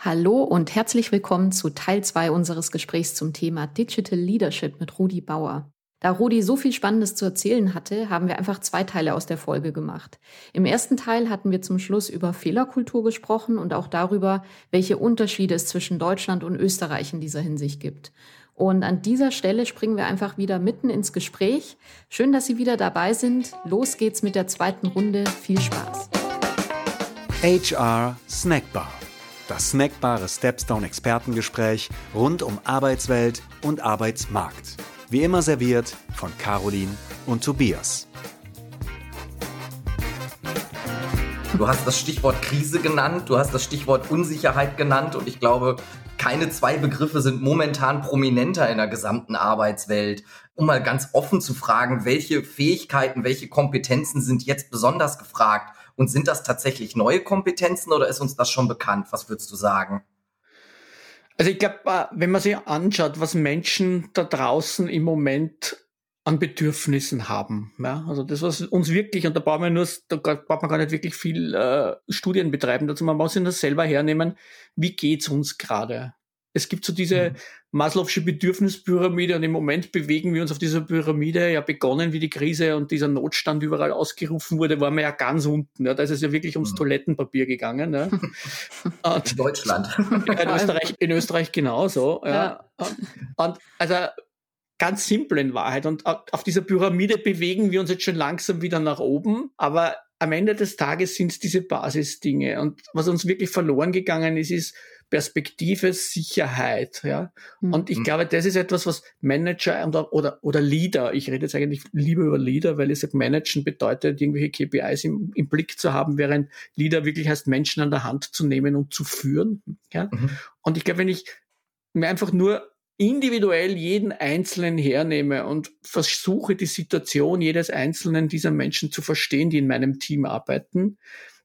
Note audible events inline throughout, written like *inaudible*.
Hallo und herzlich willkommen zu Teil 2 unseres Gesprächs zum Thema Digital Leadership mit Rudi Bauer. Da Rudi so viel Spannendes zu erzählen hatte, haben wir einfach zwei Teile aus der Folge gemacht. Im ersten Teil hatten wir zum Schluss über Fehlerkultur gesprochen und auch darüber, welche Unterschiede es zwischen Deutschland und Österreich in dieser Hinsicht gibt. Und an dieser Stelle springen wir einfach wieder mitten ins Gespräch. Schön, dass Sie wieder dabei sind. Los geht's mit der zweiten Runde. Viel Spaß. HR Snackbar das snackbare Stepstone Expertengespräch rund um Arbeitswelt und Arbeitsmarkt. Wie immer serviert von Caroline und Tobias. Du hast das Stichwort Krise genannt, du hast das Stichwort Unsicherheit genannt und ich glaube, keine zwei Begriffe sind momentan prominenter in der gesamten Arbeitswelt. Um mal ganz offen zu fragen, welche Fähigkeiten, welche Kompetenzen sind jetzt besonders gefragt und sind das tatsächlich neue Kompetenzen oder ist uns das schon bekannt? Was würdest du sagen? Also ich glaube, äh, wenn man sich anschaut, was Menschen da draußen im Moment an Bedürfnissen haben. Ja, also das, was uns wirklich, und da braucht man nur, da braucht man gar nicht wirklich viel äh, Studien betreiben dazu, man muss sich das selber hernehmen, wie geht's uns gerade? Es gibt so diese mhm. Maslow'sche Bedürfnispyramide und im Moment bewegen wir uns auf dieser Pyramide. Ja, begonnen, wie die Krise und dieser Notstand überall ausgerufen wurde, waren wir ja ganz unten. Ja, da ist es ja wirklich ums mhm. Toilettenpapier gegangen. Ja. *laughs* in Deutschland. *laughs* in, Österreich, in Österreich genauso. Ja. ja. Und, und also ganz simpel in Wahrheit. Und auf dieser Pyramide bewegen wir uns jetzt schon langsam wieder nach oben. Aber am Ende des Tages sind es diese Basisdinge. Und was uns wirklich verloren gegangen ist, ist, Perspektive Sicherheit. Ja? Mhm. Und ich glaube, das ist etwas, was Manager oder, oder, oder Leader, ich rede jetzt eigentlich lieber über Leader, weil ich sage, Managen bedeutet, irgendwelche KPIs im, im Blick zu haben, während Leader wirklich heißt, Menschen an der Hand zu nehmen und zu führen. Ja? Mhm. Und ich glaube, wenn ich mir einfach nur individuell jeden Einzelnen hernehme und versuche, die Situation jedes einzelnen dieser Menschen zu verstehen, die in meinem Team arbeiten,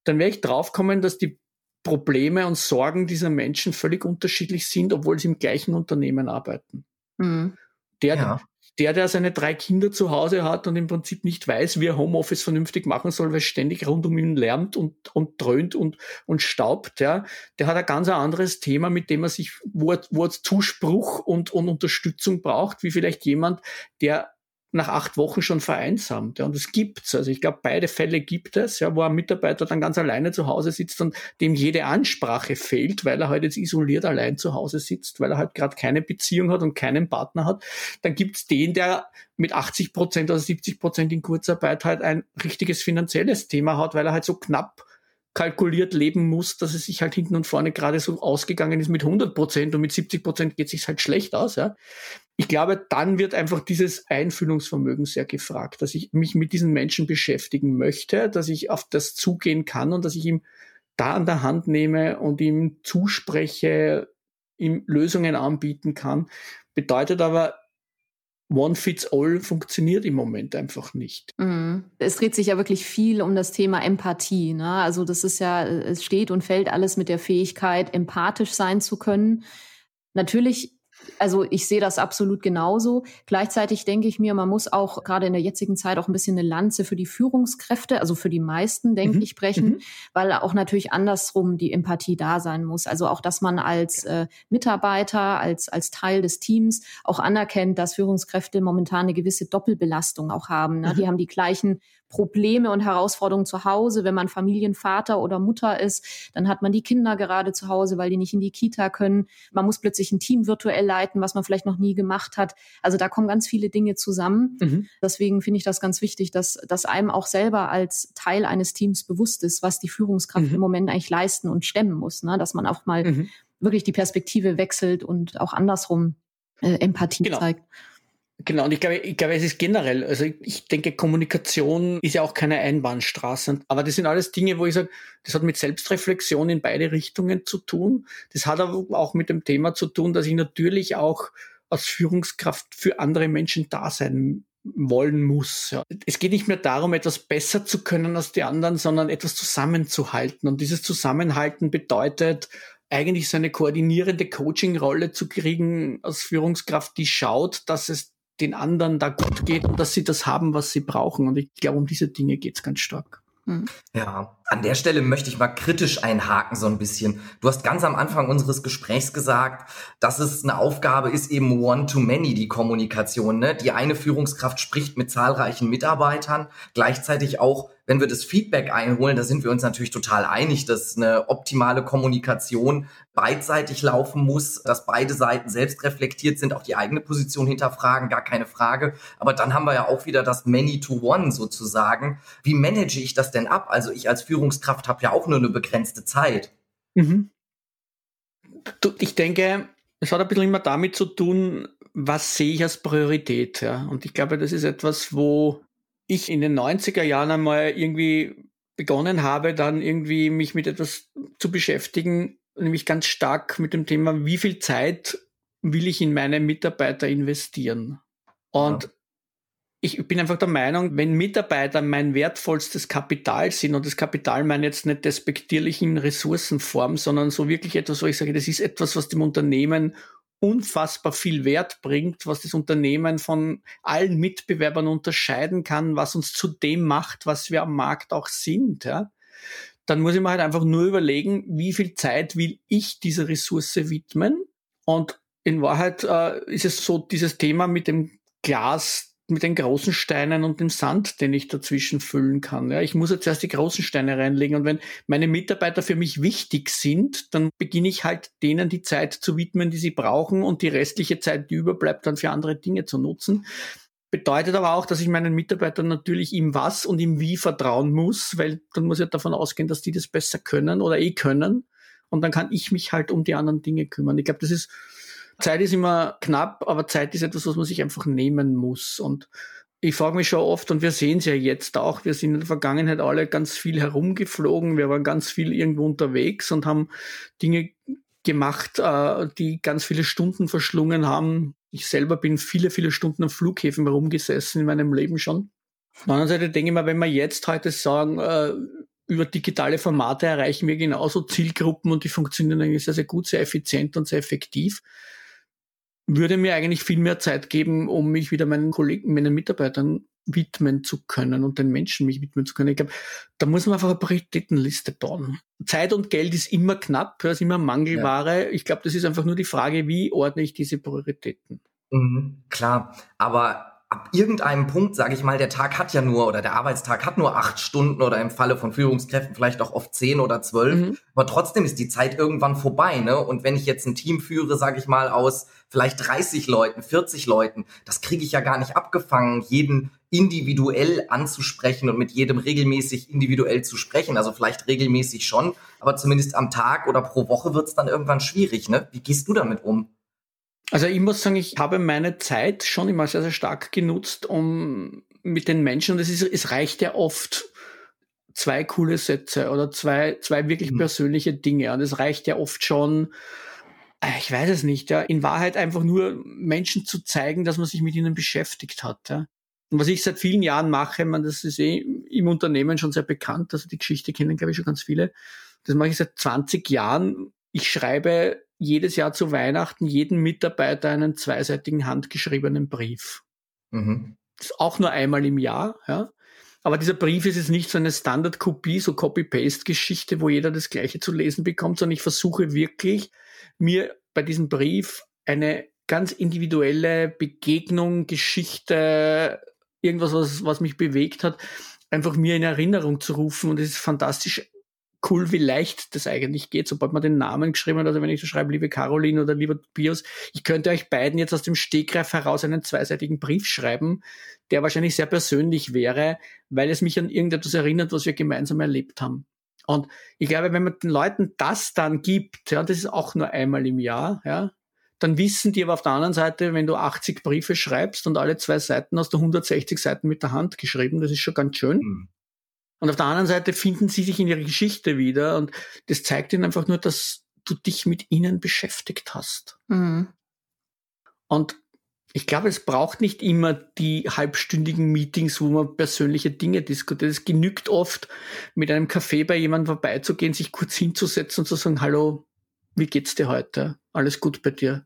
dann werde ich draufkommen, dass die Probleme und Sorgen dieser Menschen völlig unterschiedlich sind, obwohl sie im gleichen Unternehmen arbeiten. Mhm. Der, ja. der, der seine drei Kinder zu Hause hat und im Prinzip nicht weiß, wie er Homeoffice vernünftig machen soll, weil ständig rund um ihn lärmt und, und dröhnt und, und staubt, ja, der hat ein ganz anderes Thema, mit dem er sich, wo er, wo er Zuspruch und, und Unterstützung braucht, wie vielleicht jemand, der nach acht Wochen schon vereinsamt. Ja, und das gibt's. Also ich glaube, beide Fälle gibt es, ja, wo ein Mitarbeiter dann ganz alleine zu Hause sitzt und dem jede Ansprache fehlt, weil er halt jetzt isoliert allein zu Hause sitzt, weil er halt gerade keine Beziehung hat und keinen Partner hat. Dann gibt's den, der mit 80 Prozent oder 70 Prozent in Kurzarbeit halt ein richtiges finanzielles Thema hat, weil er halt so knapp kalkuliert leben muss, dass es sich halt hinten und vorne gerade so ausgegangen ist mit 100 Prozent und mit 70 Prozent geht es sich halt schlecht aus. Ja. Ich glaube, dann wird einfach dieses Einfühlungsvermögen sehr gefragt, dass ich mich mit diesen Menschen beschäftigen möchte, dass ich auf das zugehen kann und dass ich ihm da an der Hand nehme und ihm zuspreche, ihm Lösungen anbieten kann. Bedeutet aber One Fits All funktioniert im Moment einfach nicht. Mhm. Es dreht sich ja wirklich viel um das Thema Empathie. Ne? Also das ist ja, es steht und fällt alles mit der Fähigkeit, empathisch sein zu können. Natürlich also ich sehe das absolut genauso. Gleichzeitig denke ich mir, man muss auch gerade in der jetzigen Zeit auch ein bisschen eine Lanze für die Führungskräfte, also für die meisten, denke mhm. ich, brechen, mhm. weil auch natürlich andersrum die Empathie da sein muss. Also auch, dass man als äh, Mitarbeiter, als, als Teil des Teams auch anerkennt, dass Führungskräfte momentan eine gewisse Doppelbelastung auch haben. Ne? Mhm. Die haben die gleichen Probleme und Herausforderungen zu Hause. Wenn man Familienvater oder Mutter ist, dann hat man die Kinder gerade zu Hause, weil die nicht in die Kita können. Man muss plötzlich ein Team virtuell leiten, was man vielleicht noch nie gemacht hat. Also da kommen ganz viele Dinge zusammen. Mhm. Deswegen finde ich das ganz wichtig, dass, dass einem auch selber als Teil eines Teams bewusst ist, was die Führungskraft mhm. im Moment eigentlich leisten und stemmen muss. Ne? Dass man auch mal mhm. wirklich die Perspektive wechselt und auch andersrum äh, Empathie genau. zeigt. Genau, und ich glaube, ich glaube, es ist generell, also ich denke, Kommunikation ist ja auch keine Einbahnstraße. Aber das sind alles Dinge, wo ich sage, das hat mit Selbstreflexion in beide Richtungen zu tun. Das hat aber auch mit dem Thema zu tun, dass ich natürlich auch als Führungskraft für andere Menschen da sein wollen muss. Ja. Es geht nicht mehr darum, etwas besser zu können als die anderen, sondern etwas zusammenzuhalten. Und dieses Zusammenhalten bedeutet, eigentlich so eine koordinierende Coaching-Rolle zu kriegen als Führungskraft, die schaut, dass es den anderen da gut geht und dass sie das haben, was sie brauchen. Und ich glaube, um diese Dinge geht es ganz stark. Hm. Ja, An der Stelle möchte ich mal kritisch einhaken so ein bisschen. Du hast ganz am Anfang unseres Gesprächs gesagt, dass es eine Aufgabe ist, eben one-to-many, die Kommunikation. Ne? Die eine Führungskraft spricht mit zahlreichen Mitarbeitern, gleichzeitig auch wenn wir das Feedback einholen, da sind wir uns natürlich total einig, dass eine optimale Kommunikation beidseitig laufen muss, dass beide Seiten selbst reflektiert sind, auch die eigene Position hinterfragen, gar keine Frage. Aber dann haben wir ja auch wieder das Many-to-One sozusagen. Wie manage ich das denn ab? Also ich als Führungskraft habe ja auch nur eine begrenzte Zeit. Mhm. Ich denke, es hat ein bisschen immer damit zu tun, was sehe ich als Priorität. Ja? Und ich glaube, das ist etwas, wo ich in den 90er Jahren einmal irgendwie begonnen habe, dann irgendwie mich mit etwas zu beschäftigen, nämlich ganz stark mit dem Thema, wie viel Zeit will ich in meine Mitarbeiter investieren? Und ja. Ich bin einfach der Meinung, wenn Mitarbeiter mein wertvollstes Kapital sind, und das Kapital meine jetzt nicht despektierlich in Ressourcenform, sondern so wirklich etwas, wo ich sage, das ist etwas, was dem Unternehmen unfassbar viel Wert bringt, was das Unternehmen von allen Mitbewerbern unterscheiden kann, was uns zu dem macht, was wir am Markt auch sind, ja, dann muss ich mir halt einfach nur überlegen, wie viel Zeit will ich dieser Ressource widmen? Und in Wahrheit äh, ist es so dieses Thema mit dem Glas mit den großen Steinen und dem Sand, den ich dazwischen füllen kann. Ja, ich muss jetzt erst die großen Steine reinlegen und wenn meine Mitarbeiter für mich wichtig sind, dann beginne ich halt denen die Zeit zu widmen, die sie brauchen und die restliche Zeit, die überbleibt, dann für andere Dinge zu nutzen. Bedeutet aber auch, dass ich meinen Mitarbeitern natürlich im Was und im Wie vertrauen muss, weil dann muss ich davon ausgehen, dass die das besser können oder eh können. Und dann kann ich mich halt um die anderen Dinge kümmern. Ich glaube, das ist Zeit ist immer knapp, aber Zeit ist etwas, was man sich einfach nehmen muss. Und ich frage mich schon oft, und wir sehen es ja jetzt auch, wir sind in der Vergangenheit alle ganz viel herumgeflogen, wir waren ganz viel irgendwo unterwegs und haben Dinge gemacht, äh, die ganz viele Stunden verschlungen haben. Ich selber bin viele, viele Stunden am Flughäfen herumgesessen in meinem Leben schon. Auf der anderen Seite denke ich mal, wenn wir jetzt heute sagen, äh, über digitale Formate erreichen wir genauso Zielgruppen und die funktionieren eigentlich sehr, sehr gut, sehr effizient und sehr effektiv würde mir eigentlich viel mehr Zeit geben, um mich wieder meinen Kollegen, meinen Mitarbeitern widmen zu können und den Menschen mich widmen zu können. Ich glaube, da muss man einfach eine Prioritätenliste bauen. Zeit und Geld ist immer knapp, ist immer Mangelware. Ja. Ich glaube, das ist einfach nur die Frage, wie ordne ich diese Prioritäten? Mhm, klar, aber ab irgendeinem Punkt, sage ich mal, der Tag hat ja nur oder der Arbeitstag hat nur acht Stunden oder im Falle von Führungskräften vielleicht auch oft zehn oder zwölf. Mhm. Aber trotzdem ist die Zeit irgendwann vorbei. Ne? Und wenn ich jetzt ein Team führe, sage ich mal, aus vielleicht 30 Leuten, 40 Leuten, das kriege ich ja gar nicht abgefangen, jeden individuell anzusprechen und mit jedem regelmäßig individuell zu sprechen. Also vielleicht regelmäßig schon, aber zumindest am Tag oder pro Woche wird es dann irgendwann schwierig. Ne? Wie gehst du damit um? Also ich muss sagen, ich habe meine Zeit schon immer sehr, sehr stark genutzt, um mit den Menschen, und es, ist, es reicht ja oft zwei coole Sätze oder zwei, zwei wirklich mhm. persönliche Dinge. Und es reicht ja oft schon, äh, ich weiß es nicht, ja, in Wahrheit einfach nur Menschen zu zeigen, dass man sich mit ihnen beschäftigt hat. Ja. Und was ich seit vielen Jahren mache, man, das ist eh im Unternehmen schon sehr bekannt, also die Geschichte kennen, glaube ich, schon ganz viele. Das mache ich seit 20 Jahren. Ich schreibe jedes Jahr zu Weihnachten jedem Mitarbeiter einen zweiseitigen handgeschriebenen Brief. Mhm. Das ist auch nur einmal im Jahr, ja. Aber dieser Brief ist jetzt nicht so eine Standardkopie, so Copy-Paste-Geschichte, wo jeder das Gleiche zu lesen bekommt, sondern ich versuche wirklich, mir bei diesem Brief eine ganz individuelle Begegnung, Geschichte, irgendwas, was, was mich bewegt hat, einfach mir in Erinnerung zu rufen. Und es ist fantastisch cool, wie leicht das eigentlich geht, sobald man den Namen geschrieben hat. Also wenn ich so schreibe, liebe Caroline oder lieber Bios, ich könnte euch beiden jetzt aus dem Stegreif heraus einen zweiseitigen Brief schreiben, der wahrscheinlich sehr persönlich wäre, weil es mich an irgendetwas erinnert, was wir gemeinsam erlebt haben. Und ich glaube, wenn man den Leuten das dann gibt, ja, das ist auch nur einmal im Jahr, ja, dann wissen die aber auf der anderen Seite, wenn du 80 Briefe schreibst und alle zwei Seiten hast du 160 Seiten mit der Hand geschrieben, das ist schon ganz schön. Mhm. Und auf der anderen Seite finden sie sich in ihrer Geschichte wieder und das zeigt ihnen einfach nur, dass du dich mit ihnen beschäftigt hast. Mhm. Und ich glaube, es braucht nicht immer die halbstündigen Meetings, wo man persönliche Dinge diskutiert. Es genügt oft, mit einem Kaffee bei jemandem vorbeizugehen, sich kurz hinzusetzen und zu sagen, hallo, wie geht's dir heute? Alles gut bei dir?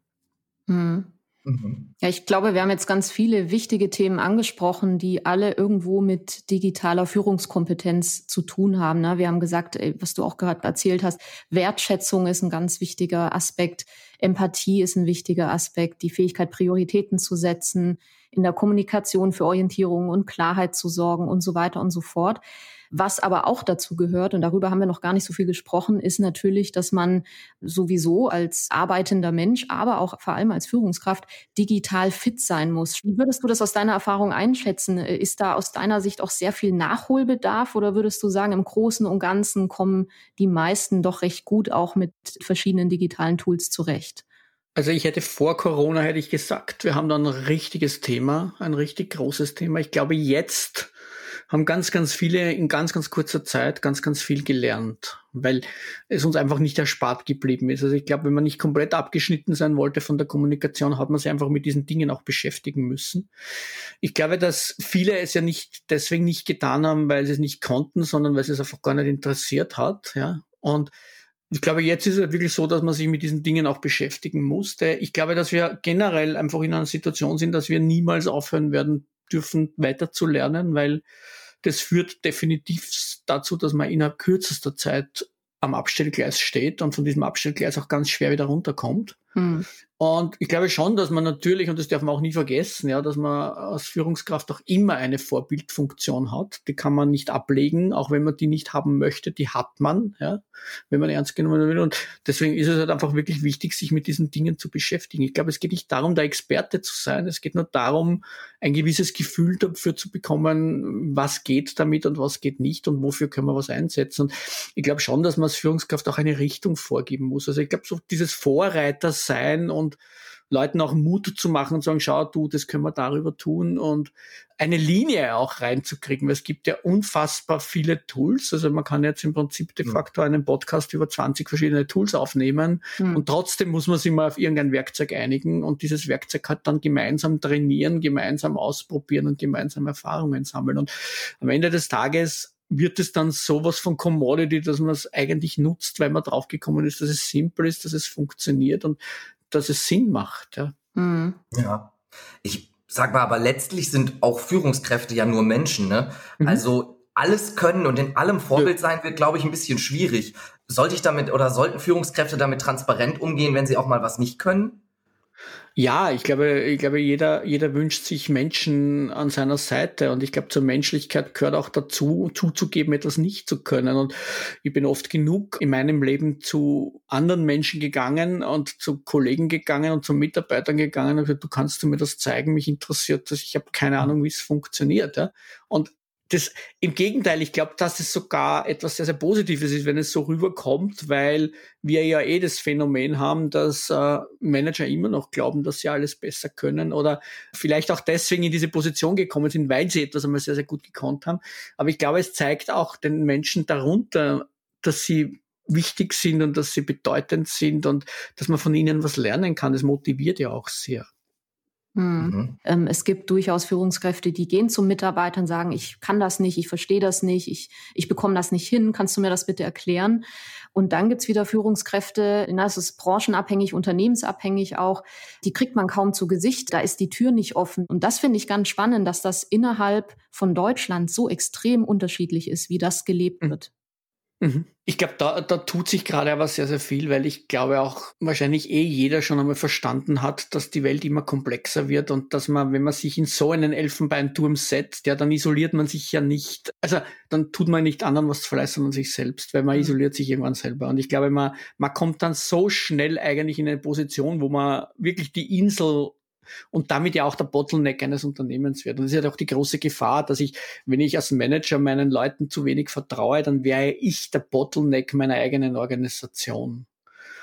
Mhm. Mhm. Ja, ich glaube, wir haben jetzt ganz viele wichtige Themen angesprochen, die alle irgendwo mit digitaler Führungskompetenz zu tun haben. Ne? Wir haben gesagt, was du auch gerade erzählt hast, Wertschätzung ist ein ganz wichtiger Aspekt, Empathie ist ein wichtiger Aspekt, die Fähigkeit, Prioritäten zu setzen, in der Kommunikation für Orientierung und Klarheit zu sorgen und so weiter und so fort. Was aber auch dazu gehört, und darüber haben wir noch gar nicht so viel gesprochen, ist natürlich, dass man sowieso als arbeitender Mensch, aber auch vor allem als Führungskraft digital fit sein muss. Wie würdest du das aus deiner Erfahrung einschätzen? Ist da aus deiner Sicht auch sehr viel Nachholbedarf oder würdest du sagen, im Großen und Ganzen kommen die meisten doch recht gut auch mit verschiedenen digitalen Tools zurecht? Also ich hätte vor Corona hätte ich gesagt, wir haben da ein richtiges Thema, ein richtig großes Thema. Ich glaube, jetzt haben ganz, ganz viele in ganz, ganz kurzer Zeit ganz, ganz viel gelernt, weil es uns einfach nicht erspart geblieben ist. Also ich glaube, wenn man nicht komplett abgeschnitten sein wollte von der Kommunikation, hat man sich einfach mit diesen Dingen auch beschäftigen müssen. Ich glaube, dass viele es ja nicht deswegen nicht getan haben, weil sie es nicht konnten, sondern weil sie es einfach gar nicht interessiert hat. Ja. Und ich glaube, jetzt ist es wirklich so, dass man sich mit diesen Dingen auch beschäftigen musste. Ich glaube, dass wir generell einfach in einer Situation sind, dass wir niemals aufhören werden dürfen, weiter zu lernen, weil das führt definitiv dazu, dass man innerhalb kürzester Zeit am Abstellgleis steht und von diesem Abstellgleis auch ganz schwer wieder runterkommt. Mhm. Und ich glaube schon, dass man natürlich, und das darf man auch nie vergessen, ja, dass man als Führungskraft auch immer eine Vorbildfunktion hat. Die kann man nicht ablegen, auch wenn man die nicht haben möchte, die hat man, ja, wenn man ernst genommen will. Und deswegen ist es halt einfach wirklich wichtig, sich mit diesen Dingen zu beschäftigen. Ich glaube, es geht nicht darum, der Experte zu sein. Es geht nur darum, ein gewisses Gefühl dafür zu bekommen, was geht damit und was geht nicht und wofür können wir was einsetzen. Und ich glaube schon, dass man als Führungskraft auch eine Richtung vorgeben muss. Also ich glaube, so dieses Vorreiter sein und Leuten auch Mut zu machen und sagen, schau du, das können wir darüber tun und eine Linie auch reinzukriegen, weil es gibt ja unfassbar viele Tools. Also man kann jetzt im Prinzip de facto einen Podcast über 20 verschiedene Tools aufnehmen mhm. und trotzdem muss man sich mal auf irgendein Werkzeug einigen und dieses Werkzeug hat dann gemeinsam trainieren, gemeinsam ausprobieren und gemeinsam Erfahrungen sammeln. Und am Ende des Tages wird es dann sowas von Commodity, dass man es eigentlich nutzt, weil man draufgekommen ist, dass es simpel ist, dass es funktioniert und dass es Sinn macht. Ja. Mhm. ja. Ich sag mal, aber letztlich sind auch Führungskräfte ja nur Menschen. Ne? Mhm. Also alles können und in allem Vorbild sein wird, glaube ich, ein bisschen schwierig. Sollte ich damit oder sollten Führungskräfte damit transparent umgehen, wenn sie auch mal was nicht können? Ja, ich glaube, ich glaube, jeder, jeder wünscht sich Menschen an seiner Seite und ich glaube, zur Menschlichkeit gehört auch dazu, zuzugeben, etwas nicht zu können. Und ich bin oft genug in meinem Leben zu anderen Menschen gegangen und zu Kollegen gegangen und zu Mitarbeitern gegangen und gesagt, du kannst du mir das zeigen, mich interessiert das, ich habe keine Ahnung, wie es funktioniert. Ja? Und das, im Gegenteil, ich glaube, dass es sogar etwas sehr, sehr Positives ist, wenn es so rüberkommt, weil wir ja eh das Phänomen haben, dass äh, Manager immer noch glauben, dass sie alles besser können oder vielleicht auch deswegen in diese Position gekommen sind, weil sie etwas einmal sehr, sehr gut gekonnt haben. Aber ich glaube, es zeigt auch den Menschen darunter, dass sie wichtig sind und dass sie bedeutend sind und dass man von ihnen was lernen kann. Das motiviert ja auch sehr. Mhm. mhm. Ähm, es gibt durchaus Führungskräfte, die gehen zum Mitarbeiter und sagen, ich kann das nicht, ich verstehe das nicht, ich, ich bekomme das nicht hin, kannst du mir das bitte erklären? Und dann gibt's wieder Führungskräfte, das ist branchenabhängig, unternehmensabhängig auch, die kriegt man kaum zu Gesicht, da ist die Tür nicht offen. Und das finde ich ganz spannend, dass das innerhalb von Deutschland so extrem unterschiedlich ist, wie das gelebt mhm. wird. Mhm. Ich glaube, da, da tut sich gerade aber sehr, sehr viel, weil ich glaube auch wahrscheinlich eh jeder schon einmal verstanden hat, dass die Welt immer komplexer wird und dass man, wenn man sich in so einen Elfenbeinturm setzt, ja, dann isoliert man sich ja nicht, also dann tut man nicht anderen was zu verleisten, sondern sich selbst, weil man mhm. isoliert sich irgendwann selber. Und ich glaube, man, man kommt dann so schnell eigentlich in eine Position, wo man wirklich die Insel und damit ja auch der Bottleneck eines Unternehmens wird. Und das ist ja auch die große Gefahr, dass ich, wenn ich als Manager meinen Leuten zu wenig vertraue, dann wäre ich der Bottleneck meiner eigenen Organisation.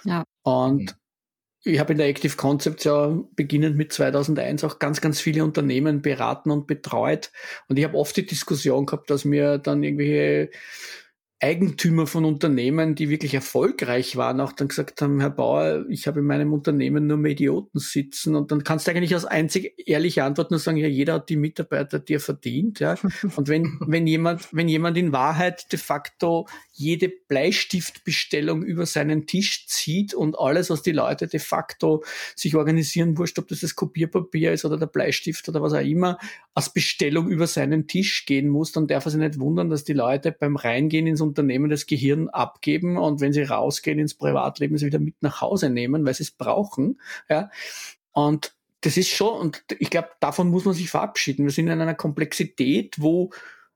Ja. Und ich habe in der Active Concepts ja beginnend mit 2001 auch ganz, ganz viele Unternehmen beraten und betreut. Und ich habe oft die Diskussion gehabt, dass mir dann irgendwelche Eigentümer von Unternehmen, die wirklich erfolgreich waren, auch dann gesagt haben, Herr Bauer, ich habe in meinem Unternehmen nur Medioten sitzen. Und dann kannst du eigentlich als einzig ehrliche Antwort nur sagen, ja, jeder hat die Mitarbeiter, die er verdient. Ja. *laughs* Und wenn, wenn jemand, wenn jemand in Wahrheit de facto jede Bleistiftbestellung über seinen Tisch zieht und alles, was die Leute de facto sich organisieren, wurscht, ob das das Kopierpapier ist oder der Bleistift oder was auch immer, als Bestellung über seinen Tisch gehen muss, dann darf er sich nicht wundern, dass die Leute beim Reingehen ins Unternehmen das Gehirn abgeben und wenn sie rausgehen ins Privatleben, sie wieder mit nach Hause nehmen, weil sie es brauchen. Ja. Und das ist schon, und ich glaube, davon muss man sich verabschieden. Wir sind in einer Komplexität, wo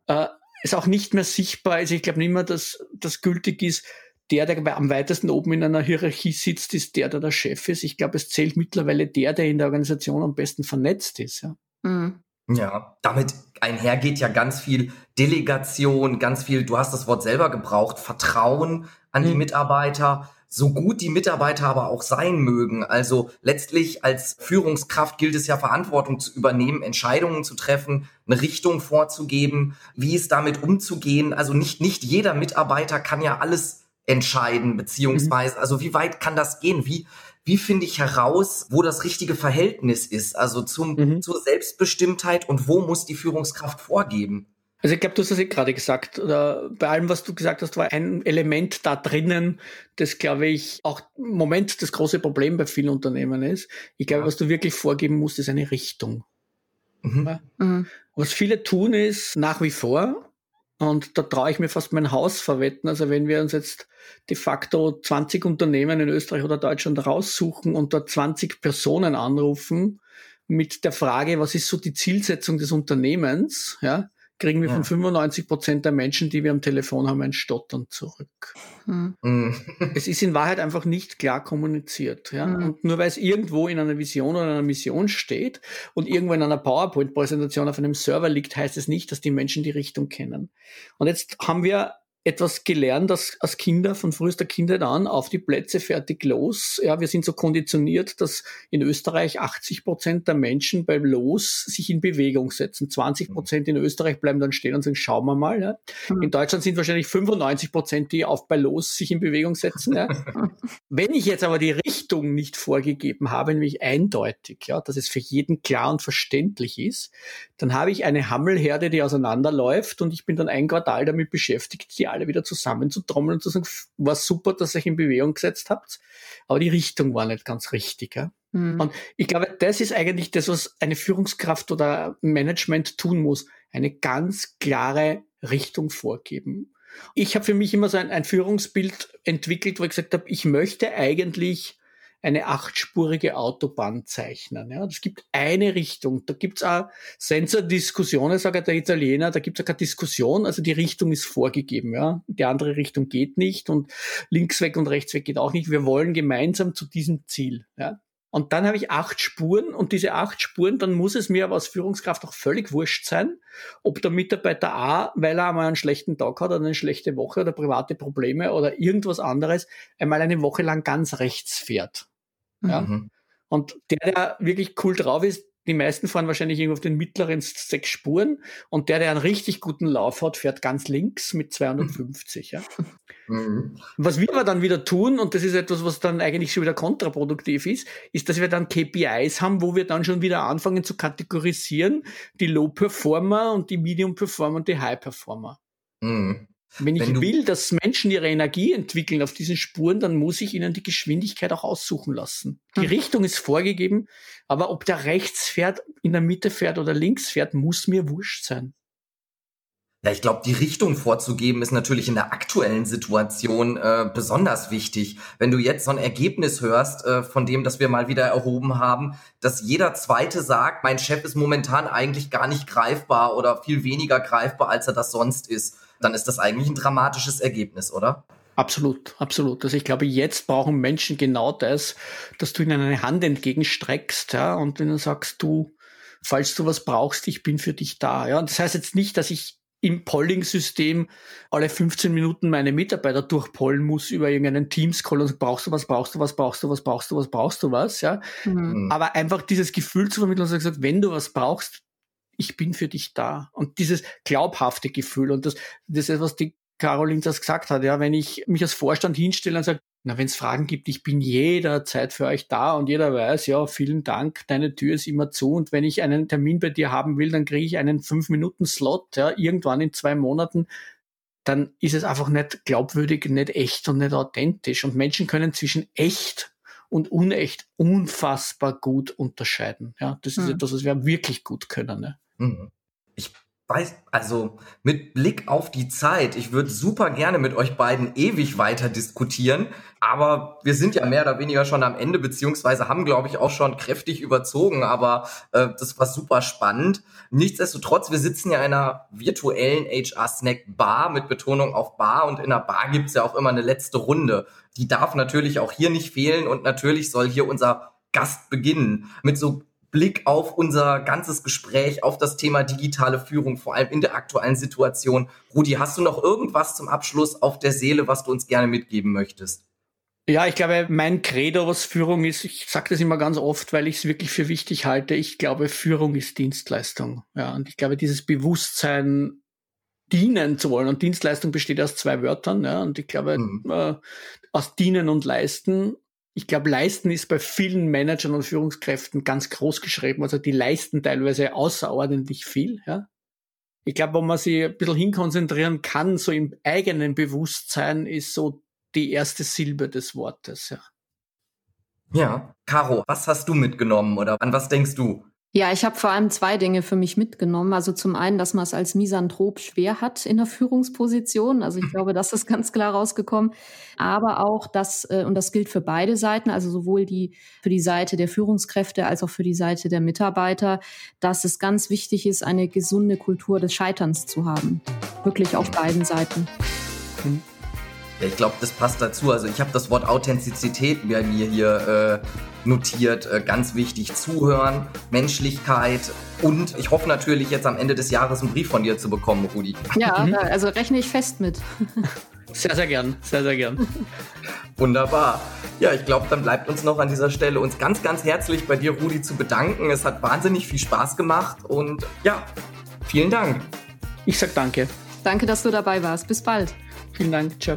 äh, es auch nicht mehr sichtbar ist. Ich glaube nicht mehr, dass das gültig ist, der, der am weitesten oben in einer Hierarchie sitzt, ist der, der der Chef ist. Ich glaube, es zählt mittlerweile der, der in der Organisation am besten vernetzt ist. Ja. Mhm. Ja, damit einhergeht ja ganz viel Delegation, ganz viel, du hast das Wort selber gebraucht, Vertrauen an die mhm. Mitarbeiter, so gut die Mitarbeiter aber auch sein mögen. Also letztlich als Führungskraft gilt es ja Verantwortung zu übernehmen, Entscheidungen zu treffen, eine Richtung vorzugeben, wie es damit umzugehen. Also nicht, nicht jeder Mitarbeiter kann ja alles entscheiden, beziehungsweise, mhm. also wie weit kann das gehen? Wie, wie finde ich heraus, wo das richtige Verhältnis ist, also zum, mhm. zur Selbstbestimmtheit und wo muss die Führungskraft vorgeben? Also ich glaube, du hast das eh gerade gesagt, oder bei allem, was du gesagt hast, war ein Element da drinnen, das, glaube ich, auch im Moment das große Problem bei vielen Unternehmen ist. Ich glaube, ja. was du wirklich vorgeben musst, ist eine Richtung. Mhm. Ja? Mhm. Was viele tun, ist nach wie vor, und da traue ich mir fast mein Haus verwetten. Also wenn wir uns jetzt de facto 20 Unternehmen in Österreich oder Deutschland raussuchen und da 20 Personen anrufen mit der Frage, was ist so die Zielsetzung des Unternehmens, ja, kriegen wir ja. von 95 Prozent der Menschen, die wir am Telefon haben, ein Stottern zurück. Hm. hm. Es ist in Wahrheit einfach nicht klar kommuniziert. Ja? Hm. Und nur weil es irgendwo in einer Vision oder einer Mission steht und irgendwo in einer PowerPoint-Präsentation auf einem Server liegt, heißt es nicht, dass die Menschen die Richtung kennen. Und jetzt haben wir etwas gelernt als, als Kinder, von frühester Kindheit an, auf die Plätze fertig los. Ja, wir sind so konditioniert, dass in Österreich 80 Prozent der Menschen beim Los sich in Bewegung setzen. 20 Prozent in Österreich bleiben dann stehen und sagen, schauen wir mal. Ja. Mhm. In Deutschland sind wahrscheinlich 95 Prozent, die auf bei Los sich in Bewegung setzen. Ja. *laughs* Wenn ich jetzt aber die Richtung nicht vorgegeben habe, nämlich eindeutig, ja, dass es für jeden klar und verständlich ist, dann habe ich eine Hammelherde, die auseinanderläuft und ich bin dann ein Quartal damit beschäftigt, die alle wieder zusammenzutrommeln und zu sagen, war super, dass ihr euch in Bewegung gesetzt habt, aber die Richtung war nicht ganz richtig. Ja? Mhm. Und ich glaube, das ist eigentlich das, was eine Führungskraft oder Management tun muss. Eine ganz klare Richtung vorgeben. Ich habe für mich immer so ein, ein Führungsbild entwickelt, wo ich gesagt habe, ich möchte eigentlich eine achtspurige Autobahn zeichnen. Ja, es gibt eine Richtung. Da gibt's auch Sensordiskussionen, sagt der Italiener, da gibt's auch keine Diskussion. Also die Richtung ist vorgegeben. Ja, die andere Richtung geht nicht und links weg und rechts weg geht auch nicht. Wir wollen gemeinsam zu diesem Ziel. Ja. Und dann habe ich acht Spuren und diese acht Spuren, dann muss es mir aber als Führungskraft auch völlig wurscht sein, ob der Mitarbeiter A, weil er einmal einen schlechten Tag hat oder eine schlechte Woche oder private Probleme oder irgendwas anderes, einmal eine Woche lang ganz rechts fährt. Ja? Mhm. Und der, der wirklich cool drauf ist, die meisten fahren wahrscheinlich irgendwo auf den mittleren sechs Spuren und der, der einen richtig guten Lauf hat, fährt ganz links mit 250. Ja. *laughs* Mhm. Was wir aber dann wieder tun, und das ist etwas, was dann eigentlich schon wieder kontraproduktiv ist, ist, dass wir dann KPIs haben, wo wir dann schon wieder anfangen zu kategorisieren, die Low Performer und die Medium Performer und die High Performer. Mhm. Wenn ich Wenn will, dass Menschen ihre Energie entwickeln auf diesen Spuren, dann muss ich ihnen die Geschwindigkeit auch aussuchen lassen. Die hm. Richtung ist vorgegeben, aber ob der rechts fährt, in der Mitte fährt oder links fährt, muss mir wurscht sein. Ja, ich glaube, die Richtung vorzugeben ist natürlich in der aktuellen Situation äh, besonders wichtig. Wenn du jetzt so ein Ergebnis hörst äh, von dem, das wir mal wieder erhoben haben, dass jeder Zweite sagt, mein Chef ist momentan eigentlich gar nicht greifbar oder viel weniger greifbar, als er das sonst ist dann ist das eigentlich ein dramatisches Ergebnis, oder? Absolut, absolut. Also ich glaube, jetzt brauchen Menschen genau das, dass du ihnen eine Hand entgegenstreckst, ja, und ihnen sagst, du, falls du was brauchst, ich bin für dich da, ja. Und das heißt jetzt nicht, dass ich im Polling-System alle 15 Minuten meine Mitarbeiter durchpollen muss über irgendeinen Teams-Call und brauchst du was, brauchst du was, brauchst du was, brauchst du was, brauchst du was, ja. Mhm. Aber einfach dieses Gefühl zu vermitteln und gesagt, wenn du was brauchst, ich bin für dich da. Und dieses glaubhafte Gefühl und das, das ist etwas, die Caroline das gesagt hat, ja, wenn ich mich als Vorstand hinstelle und sage, na, wenn es Fragen gibt, ich bin jederzeit für euch da und jeder weiß, ja, vielen Dank, deine Tür ist immer zu und wenn ich einen Termin bei dir haben will, dann kriege ich einen fünf Minuten Slot, ja, irgendwann in zwei Monaten, dann ist es einfach nicht glaubwürdig, nicht echt und nicht authentisch und Menschen können zwischen echt und unecht unfassbar gut unterscheiden. Ja, das ist mhm. etwas, was wir wirklich gut können. Ne? Mhm. Ich weiß, also mit Blick auf die Zeit, ich würde super gerne mit euch beiden ewig weiter diskutieren, aber wir sind ja mehr oder weniger schon am Ende, beziehungsweise haben, glaube ich, auch schon kräftig überzogen, aber äh, das war super spannend. Nichtsdestotrotz, wir sitzen ja in einer virtuellen HR-Snack-Bar mit Betonung auf Bar und in einer Bar gibt's ja auch immer eine letzte Runde. Die darf natürlich auch hier nicht fehlen und natürlich soll hier unser Gast beginnen mit so Blick auf unser ganzes Gespräch, auf das Thema digitale Führung, vor allem in der aktuellen Situation. Rudi, hast du noch irgendwas zum Abschluss auf der Seele, was du uns gerne mitgeben möchtest? Ja, ich glaube, mein Credo, was Führung ist, ich sage das immer ganz oft, weil ich es wirklich für wichtig halte. Ich glaube, Führung ist Dienstleistung. Ja, und ich glaube, dieses Bewusstsein, dienen zu wollen. Und Dienstleistung besteht aus zwei Wörtern. Ja, und ich glaube, mhm. äh, aus dienen und leisten ich glaube, leisten ist bei vielen Managern und Führungskräften ganz groß geschrieben. Also die leisten teilweise außerordentlich viel. Ja. Ich glaube, wo man sich ein bisschen hinkonzentrieren kann, so im eigenen Bewusstsein, ist so die erste Silbe des Wortes. Ja. Ja, Caro, was hast du mitgenommen oder an was denkst du? Ja, ich habe vor allem zwei Dinge für mich mitgenommen. Also zum einen, dass man es als Misanthrop schwer hat in der Führungsposition. Also ich glaube, das ist ganz klar rausgekommen. Aber auch das, äh, und das gilt für beide Seiten, also sowohl die, für die Seite der Führungskräfte als auch für die Seite der Mitarbeiter, dass es ganz wichtig ist, eine gesunde Kultur des Scheiterns zu haben. Wirklich auf beiden Seiten. Mhm. Ja, ich glaube, das passt dazu. Also ich habe das Wort Authentizität bei mir hier äh, notiert. Äh, ganz wichtig, zuhören, Menschlichkeit und ich hoffe natürlich jetzt am Ende des Jahres einen Brief von dir zu bekommen, Rudi. Ja, mhm. also rechne ich fest mit. *laughs* Sehr, sehr gern, sehr, sehr gern. Wunderbar. Ja, ich glaube, dann bleibt uns noch an dieser Stelle uns ganz, ganz herzlich bei dir, Rudi, zu bedanken. Es hat wahnsinnig viel Spaß gemacht und ja, vielen Dank. Ich sag danke. Danke, dass du dabei warst. Bis bald. Vielen Dank. Ciao.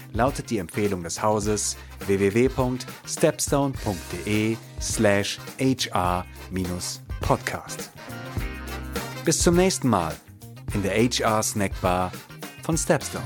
lautet die Empfehlung des Hauses www.stepstone.de slash hr-podcast. Bis zum nächsten Mal in der HR Snackbar von Stepstone.